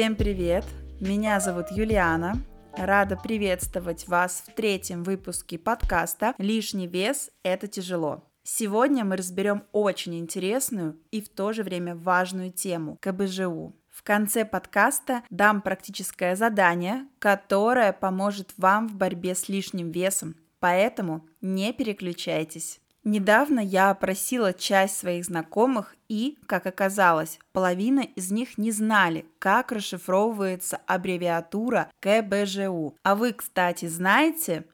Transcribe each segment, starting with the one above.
Всем привет! Меня зовут Юлиана. Рада приветствовать вас в третьем выпуске подкаста «Лишний вес – это тяжело». Сегодня мы разберем очень интересную и в то же время важную тему – КБЖУ. В конце подкаста дам практическое задание, которое поможет вам в борьбе с лишним весом, поэтому не переключайтесь. Недавно я опросила часть своих знакомых и, как оказалось, половина из них не знали, как расшифровывается аббревиатура КБЖУ. А вы, кстати, знаете?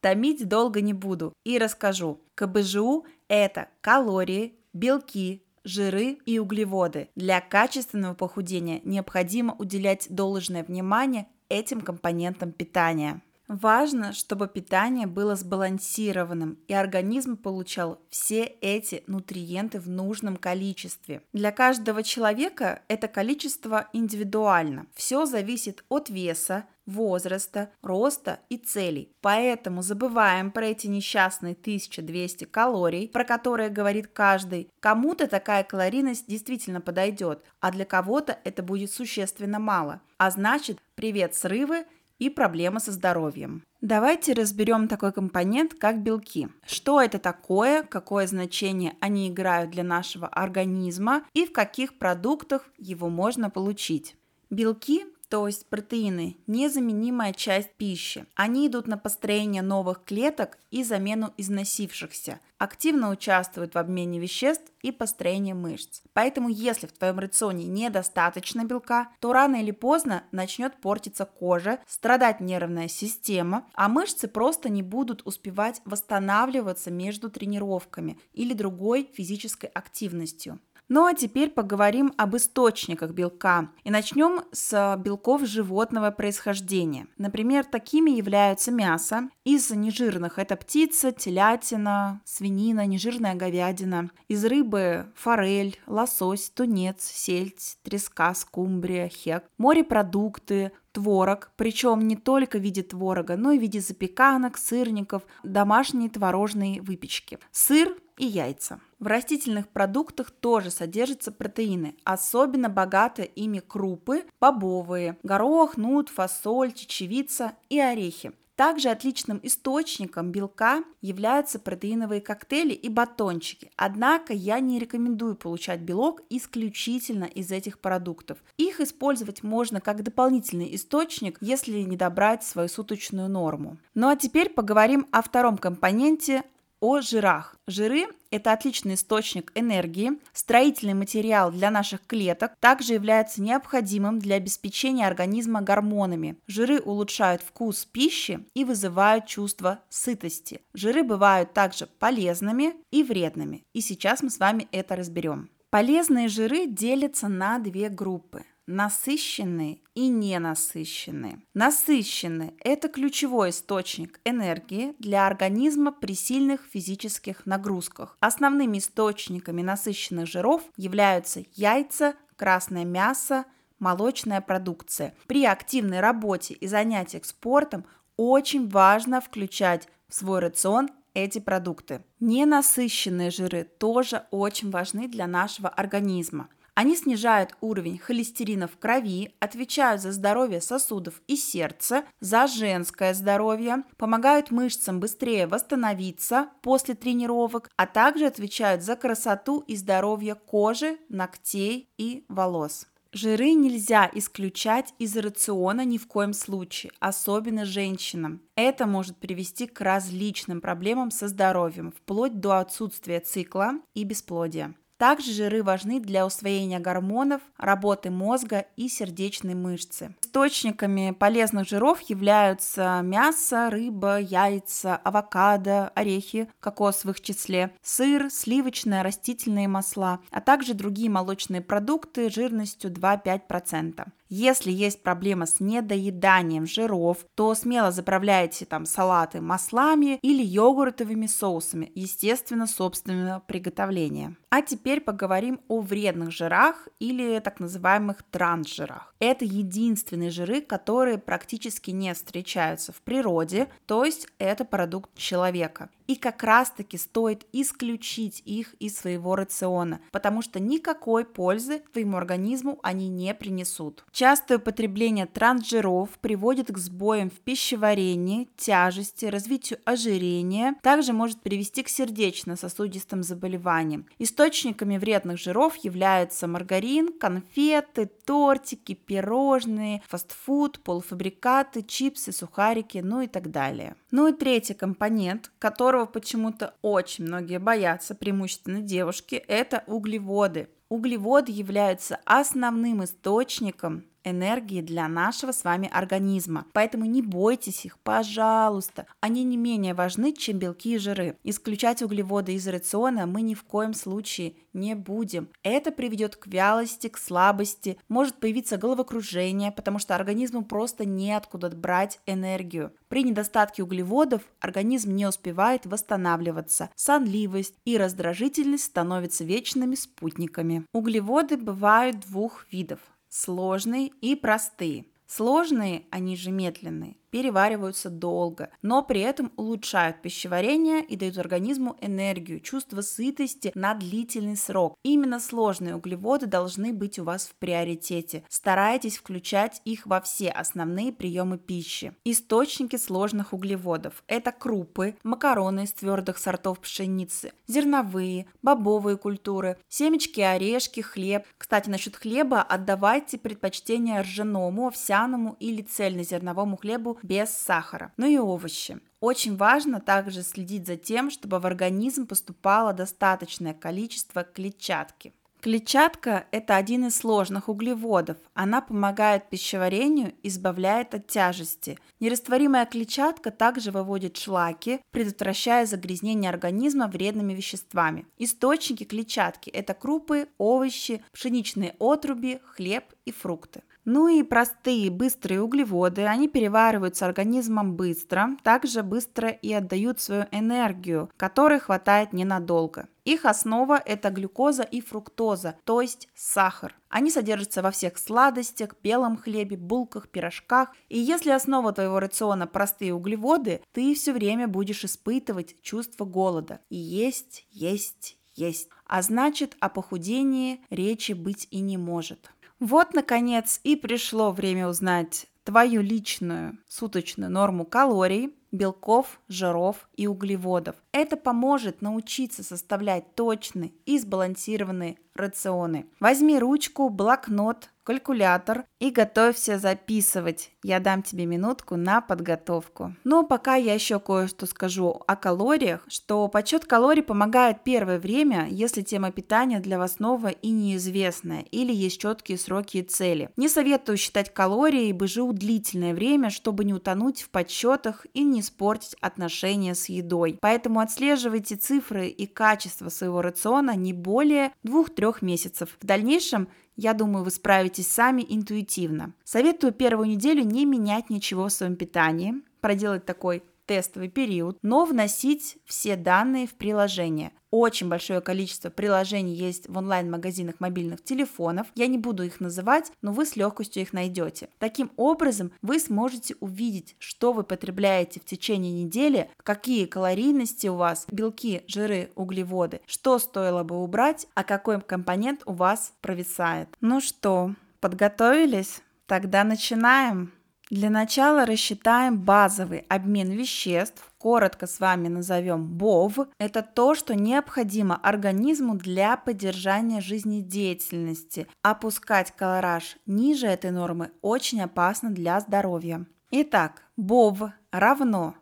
Томить долго не буду и расскажу. КБЖУ – это калории, белки, жиры и углеводы. Для качественного похудения необходимо уделять должное внимание этим компонентам питания. Важно, чтобы питание было сбалансированным, и организм получал все эти нутриенты в нужном количестве. Для каждого человека это количество индивидуально. Все зависит от веса, возраста, роста и целей. Поэтому забываем про эти несчастные 1200 калорий, про которые говорит каждый. Кому-то такая калорийность действительно подойдет, а для кого-то это будет существенно мало. А значит, привет срывы и проблемы со здоровьем. Давайте разберем такой компонент, как белки. Что это такое, какое значение они играют для нашего организма и в каких продуктах его можно получить. Белки то есть протеины, незаменимая часть пищи. Они идут на построение новых клеток и замену износившихся, активно участвуют в обмене веществ и построении мышц. Поэтому если в твоем рационе недостаточно белка, то рано или поздно начнет портиться кожа, страдать нервная система, а мышцы просто не будут успевать восстанавливаться между тренировками или другой физической активностью. Ну а теперь поговорим об источниках белка. И начнем с белков животного происхождения. Например, такими являются мясо. Из нежирных это птица, телятина, свинина, нежирная говядина. Из рыбы форель, лосось, тунец, сельдь, треска, скумбрия, хек. Морепродукты, творог, причем не только в виде творога, но и в виде запеканок, сырников, домашней творожной выпечки. Сыр и яйца. В растительных продуктах тоже содержатся протеины, особенно богаты ими крупы, бобовые, горох, нут, фасоль, чечевица и орехи. Также отличным источником белка являются протеиновые коктейли и батончики. Однако я не рекомендую получать белок исключительно из этих продуктов. Их использовать можно как дополнительный источник, если не добрать свою суточную норму. Ну а теперь поговорим о втором компоненте о жирах. Жиры – это отличный источник энергии, строительный материал для наших клеток, также является необходимым для обеспечения организма гормонами. Жиры улучшают вкус пищи и вызывают чувство сытости. Жиры бывают также полезными и вредными. И сейчас мы с вами это разберем. Полезные жиры делятся на две группы насыщенные и ненасыщенные. Насыщенные – это ключевой источник энергии для организма при сильных физических нагрузках. Основными источниками насыщенных жиров являются яйца, красное мясо, молочная продукция. При активной работе и занятиях спортом очень важно включать в свой рацион эти продукты. Ненасыщенные жиры тоже очень важны для нашего организма. Они снижают уровень холестерина в крови, отвечают за здоровье сосудов и сердца, за женское здоровье, помогают мышцам быстрее восстановиться после тренировок, а также отвечают за красоту и здоровье кожи, ногтей и волос. Жиры нельзя исключать из рациона ни в коем случае, особенно женщинам. Это может привести к различным проблемам со здоровьем, вплоть до отсутствия цикла и бесплодия. Также жиры важны для усвоения гормонов, работы мозга и сердечной мышцы. Источниками полезных жиров являются мясо, рыба, яйца, авокадо, орехи, кокос в их числе, сыр, сливочные, растительные масла, а также другие молочные продукты жирностью 2-5%. Если есть проблема с недоеданием жиров, то смело заправляйте там салаты маслами или йогуртовыми соусами, естественно, собственного приготовления. А теперь поговорим о вредных жирах или так называемых трансжирах. Это единственные жиры, которые практически не встречаются в природе, то есть это продукт человека. И как раз-таки стоит исключить их из своего рациона, потому что никакой пользы твоему организму они не принесут. Частое употребление трансжиров приводит к сбоям в пищеварении, тяжести, развитию ожирения, также может привести к сердечно-сосудистым заболеваниям. Источниками вредных жиров являются маргарин, конфеты, тортики, пирожные, фастфуд, полуфабрикаты, чипсы, сухарики, ну и так далее. Ну и третий компонент, которого почему-то очень многие боятся, преимущественно девушки, это углеводы. Углеводы являются основным источником энергии для нашего с вами организма. Поэтому не бойтесь их, пожалуйста. Они не менее важны, чем белки и жиры. Исключать углеводы из рациона мы ни в коем случае не будем. Это приведет к вялости, к слабости, может появиться головокружение, потому что организму просто неоткуда брать энергию. При недостатке углеводов организм не успевает восстанавливаться, сонливость и раздражительность становятся вечными спутниками. Углеводы бывают двух видов сложные и простые. Сложные, они же медленные, перевариваются долго, но при этом улучшают пищеварение и дают организму энергию, чувство сытости на длительный срок. Именно сложные углеводы должны быть у вас в приоритете. Старайтесь включать их во все основные приемы пищи. Источники сложных углеводов – это крупы, макароны из твердых сортов пшеницы, зерновые, бобовые культуры, семечки, орешки, хлеб. Кстати, насчет хлеба отдавайте предпочтение ржаному, овсяному или цельнозерновому хлебу без сахара. Ну и овощи. Очень важно также следить за тем, чтобы в организм поступало достаточное количество клетчатки. Клетчатка – это один из сложных углеводов. Она помогает пищеварению, избавляет от тяжести. Нерастворимая клетчатка также выводит шлаки, предотвращая загрязнение организма вредными веществами. Источники клетчатки – это крупы, овощи, пшеничные отруби, хлеб и фрукты. Ну и простые быстрые углеводы, они перевариваются организмом быстро, также быстро и отдают свою энергию, которой хватает ненадолго. Их основа – это глюкоза и фруктоза, то есть сахар. Они содержатся во всех сладостях, белом хлебе, булках, пирожках. И если основа твоего рациона – простые углеводы, ты все время будешь испытывать чувство голода. И есть, есть, есть. А значит, о похудении речи быть и не может. Вот, наконец, и пришло время узнать твою личную суточную норму калорий, белков, жиров и углеводов. Это поможет научиться составлять точные и сбалансированные рационы. Возьми ручку, блокнот, калькулятор и готовься записывать. Я дам тебе минутку на подготовку. Но пока я еще кое-что скажу о калориях, что подсчет калорий помогает первое время, если тема питания для вас новая и неизвестная, или есть четкие сроки и цели. Не советую считать калории и БЖУ длительное время, чтобы не утонуть в подсчетах и не испортить отношения с едой. Поэтому отслеживайте цифры и качество своего рациона не более 2-3 месяцев. В дальнейшем я думаю, вы справитесь сами интуитивно. Советую первую неделю не менять ничего в своем питании, проделать такой тестовый период, но вносить все данные в приложение. Очень большое количество приложений есть в онлайн-магазинах мобильных телефонов. Я не буду их называть, но вы с легкостью их найдете. Таким образом, вы сможете увидеть, что вы потребляете в течение недели, какие калорийности у вас, белки, жиры, углеводы, что стоило бы убрать, а какой компонент у вас провисает. Ну что, подготовились? Тогда начинаем. Для начала рассчитаем базовый обмен веществ, коротко с вами назовем БОВ. Это то, что необходимо организму для поддержания жизнедеятельности. Опускать колораж ниже этой нормы очень опасно для здоровья. Итак, БОВ равно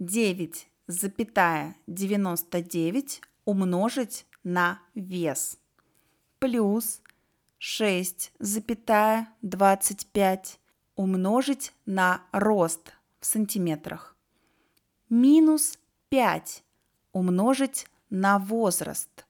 9,99 умножить на вес плюс 6,25 умножить на рост в сантиметрах. Минус 5 умножить на возраст.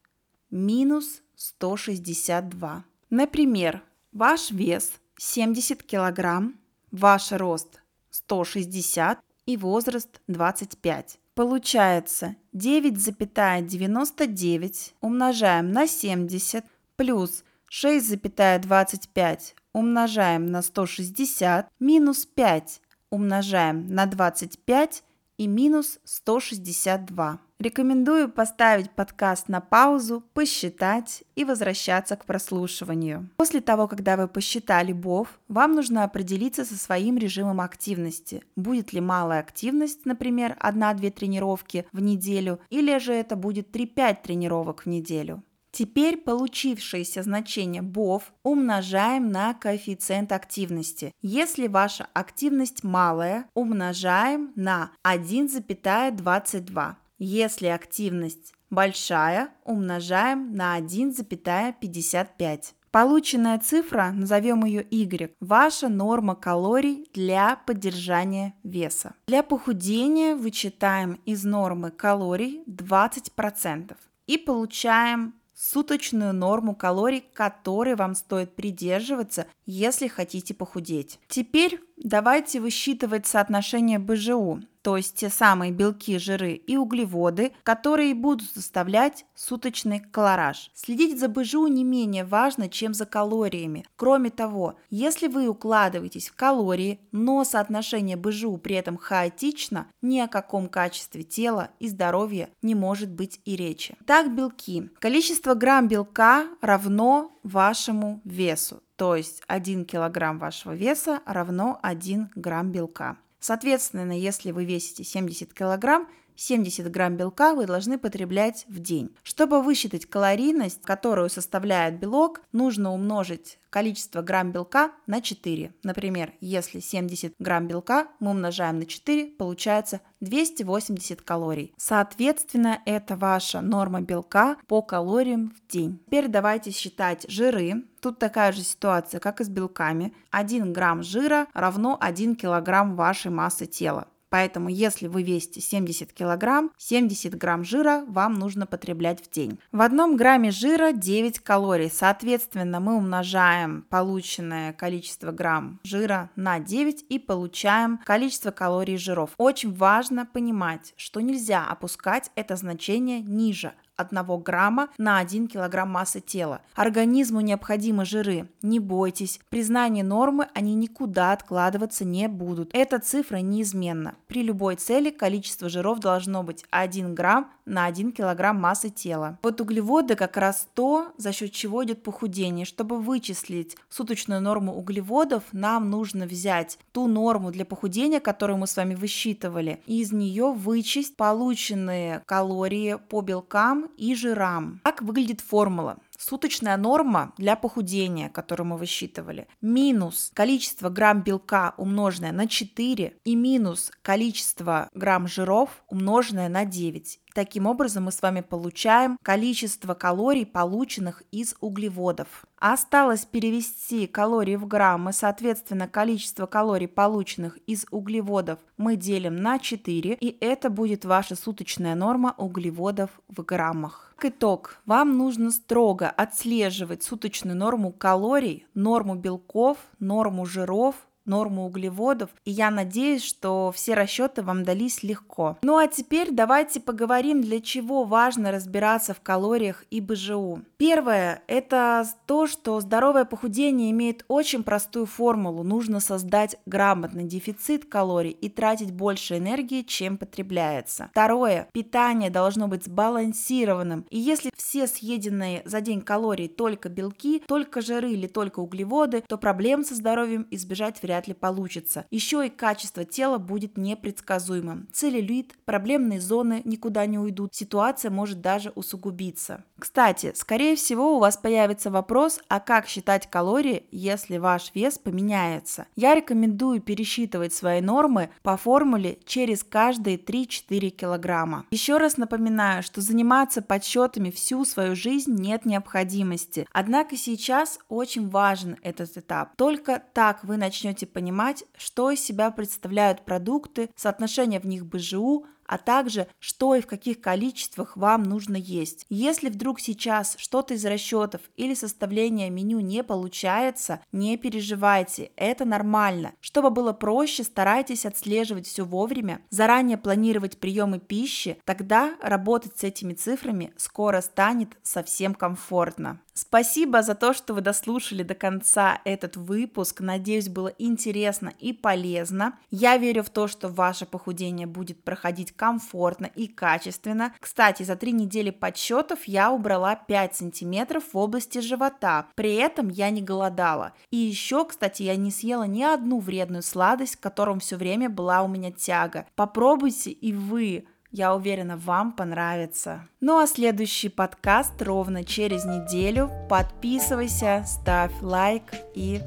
Минус 162. Например, ваш вес 70 килограмм, ваш рост 160 и возраст 25. Получается 9,99 умножаем на 70 плюс 6,25 умножаем на 160 минус 5 умножаем на 25 и минус 162. Рекомендую поставить подкаст на паузу, посчитать и возвращаться к прослушиванию. После того, когда вы посчитали БОВ, вам нужно определиться со своим режимом активности. Будет ли малая активность, например, 1-2 тренировки в неделю, или же это будет 3-5 тренировок в неделю. Теперь получившееся значение БОВ умножаем на коэффициент активности. Если ваша активность малая, умножаем на 1,22. Если активность большая, умножаем на 1,55. Полученная цифра, назовем ее Y, ваша норма калорий для поддержания веса. Для похудения вычитаем из нормы калорий 20% и получаем суточную норму калорий, которой вам стоит придерживаться, если хотите похудеть. Теперь давайте высчитывать соотношение БЖУ то есть те самые белки, жиры и углеводы, которые будут составлять суточный колораж. Следить за БЖУ не менее важно, чем за калориями. Кроме того, если вы укладываетесь в калории, но соотношение БЖУ при этом хаотично, ни о каком качестве тела и здоровья не может быть и речи. Так, белки. Количество грамм белка равно вашему весу. То есть 1 килограмм вашего веса равно 1 грамм белка. Соответственно, если вы весите 70 килограмм, 70 грамм белка вы должны потреблять в день. Чтобы высчитать калорийность, которую составляет белок, нужно умножить количество грамм белка на 4. Например, если 70 грамм белка мы умножаем на 4, получается 280 калорий. Соответственно, это ваша норма белка по калориям в день. Теперь давайте считать жиры. Тут такая же ситуация, как и с белками. 1 грамм жира равно 1 килограмм вашей массы тела. Поэтому, если вы весите 70 килограмм, 70 грамм жира вам нужно потреблять в день. В одном грамме жира 9 калорий. Соответственно, мы умножаем полученное количество грамм жира на 9 и получаем количество калорий жиров. Очень важно понимать, что нельзя опускать это значение ниже 1 грамма на 1 килограмм массы тела. Организму необходимы жиры. Не бойтесь, при знании нормы они никуда откладываться не будут. Эта цифра неизменна. При любой цели количество жиров должно быть 1 грамм на 1 килограмм массы тела. Вот углеводы как раз то, за счет чего идет похудение. Чтобы вычислить суточную норму углеводов, нам нужно взять ту норму для похудения, которую мы с вами высчитывали, и из нее вычесть полученные калории по белкам и жирам. Как выглядит формула? Суточная норма для похудения, которую мы высчитывали, минус количество грамм белка умноженное на 4 и минус количество грамм жиров умноженное на 9. Таким образом мы с вами получаем количество калорий, полученных из углеводов. Осталось перевести калории в граммы, соответственно, количество калорий, полученных из углеводов, мы делим на 4, и это будет ваша суточная норма углеводов в граммах. Итог, вам нужно строго отслеживать суточную норму калорий, норму белков, норму жиров, норму углеводов, и я надеюсь, что все расчеты вам дались легко. Ну а теперь давайте поговорим, для чего важно разбираться в калориях и БЖУ. Первое – это то, что здоровое похудение имеет очень простую формулу. Нужно создать грамотный дефицит калорий и тратить больше энергии, чем потребляется. Второе – питание должно быть сбалансированным. И если все съеденные за день калорий только белки, только жиры или только углеводы, то проблем со здоровьем избежать вряд вряд ли получится. Еще и качество тела будет непредсказуемым. Целлюлит, проблемные зоны никуда не уйдут, ситуация может даже усугубиться. Кстати, скорее всего у вас появится вопрос, а как считать калории, если ваш вес поменяется? Я рекомендую пересчитывать свои нормы по формуле через каждые 3-4 килограмма. Еще раз напоминаю, что заниматься подсчетами всю свою жизнь нет необходимости. Однако сейчас очень важен этот этап. Только так вы начнете понимать, что из себя представляют продукты, соотношение в них БЖУ, а также что и в каких количествах вам нужно есть. Если вдруг сейчас что-то из расчетов или составления меню не получается, не переживайте, это нормально. Чтобы было проще, старайтесь отслеживать все вовремя, заранее планировать приемы пищи, тогда работать с этими цифрами скоро станет совсем комфортно. Спасибо за то, что вы дослушали до конца этот выпуск. Надеюсь, было интересно и полезно. Я верю в то, что ваше похудение будет проходить комфортно и качественно. Кстати, за три недели подсчетов я убрала 5 сантиметров в области живота. При этом я не голодала. И еще, кстати, я не съела ни одну вредную сладость, к которым все время была у меня тяга. Попробуйте и вы. Я уверена, вам понравится. Ну а следующий подкаст ровно через неделю. Подписывайся, ставь лайк и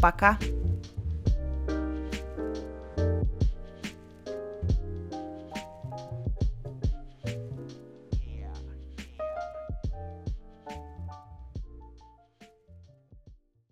пока.